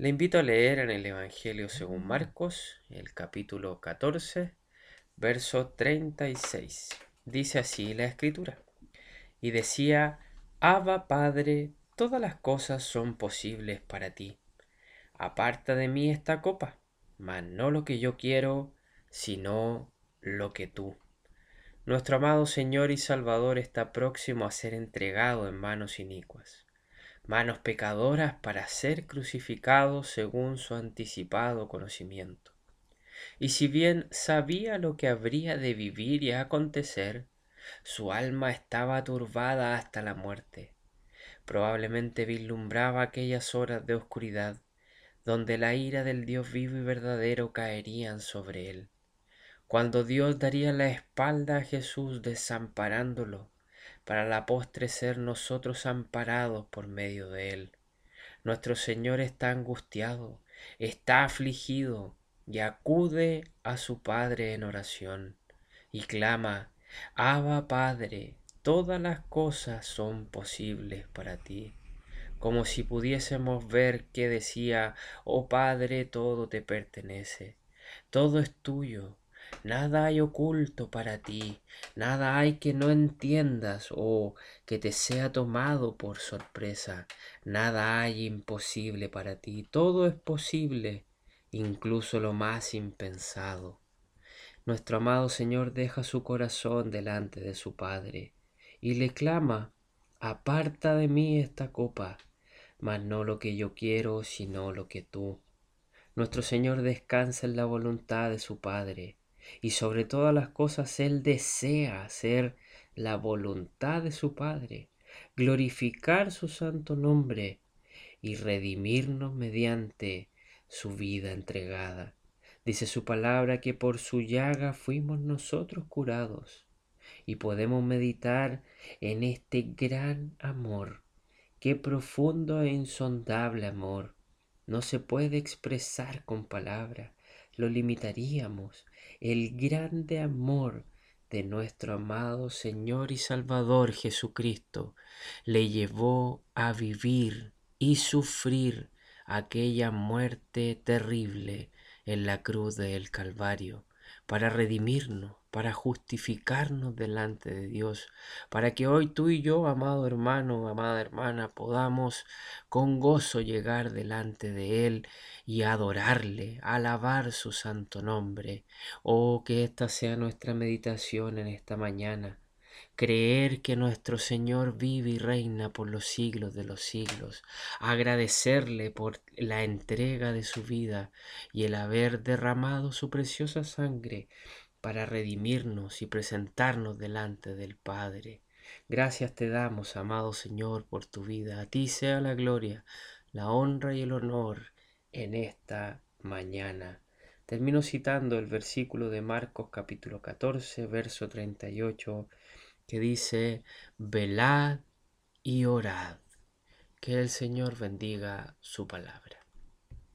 Le invito a leer en el Evangelio según Marcos, el capítulo 14, verso 36. Dice así la escritura. Y decía, Abba Padre, todas las cosas son posibles para ti. Aparta de mí esta copa, mas no lo que yo quiero, sino lo que tú. Nuestro amado Señor y Salvador está próximo a ser entregado en manos inicuas manos pecadoras para ser crucificados según su anticipado conocimiento. Y si bien sabía lo que habría de vivir y acontecer, su alma estaba turbada hasta la muerte. Probablemente vislumbraba aquellas horas de oscuridad donde la ira del Dios vivo y verdadero caerían sobre él, cuando Dios daría la espalda a Jesús desamparándolo para la postre ser nosotros amparados por medio de Él. Nuestro Señor está angustiado, está afligido y acude a su Padre en oración y clama, Abba Padre, todas las cosas son posibles para ti. Como si pudiésemos ver que decía, oh Padre, todo te pertenece, todo es tuyo, Nada hay oculto para ti, nada hay que no entiendas o que te sea tomado por sorpresa, nada hay imposible para ti, todo es posible, incluso lo más impensado. Nuestro amado Señor deja su corazón delante de su Padre y le clama, aparta de mí esta copa, mas no lo que yo quiero, sino lo que tú. Nuestro Señor descansa en la voluntad de su Padre y sobre todas las cosas Él desea hacer la voluntad de su Padre, glorificar su santo nombre y redimirnos mediante su vida entregada. Dice su palabra que por su llaga fuimos nosotros curados y podemos meditar en este gran amor. Qué profundo e insondable amor. No se puede expresar con palabras lo limitaríamos. El grande amor de nuestro amado Señor y Salvador Jesucristo le llevó a vivir y sufrir aquella muerte terrible en la cruz del Calvario para redimirnos, para justificarnos delante de Dios, para que hoy tú y yo, amado hermano, amada hermana, podamos con gozo llegar delante de Él y adorarle, alabar su santo nombre. Oh, que esta sea nuestra meditación en esta mañana creer que nuestro Señor vive y reina por los siglos de los siglos, agradecerle por la entrega de su vida y el haber derramado su preciosa sangre para redimirnos y presentarnos delante del Padre. Gracias te damos, amado Señor, por tu vida. A ti sea la gloria, la honra y el honor en esta mañana. Termino citando el versículo de Marcos capítulo 14, verso 38 que dice, velad y orad. Que el Señor bendiga su palabra.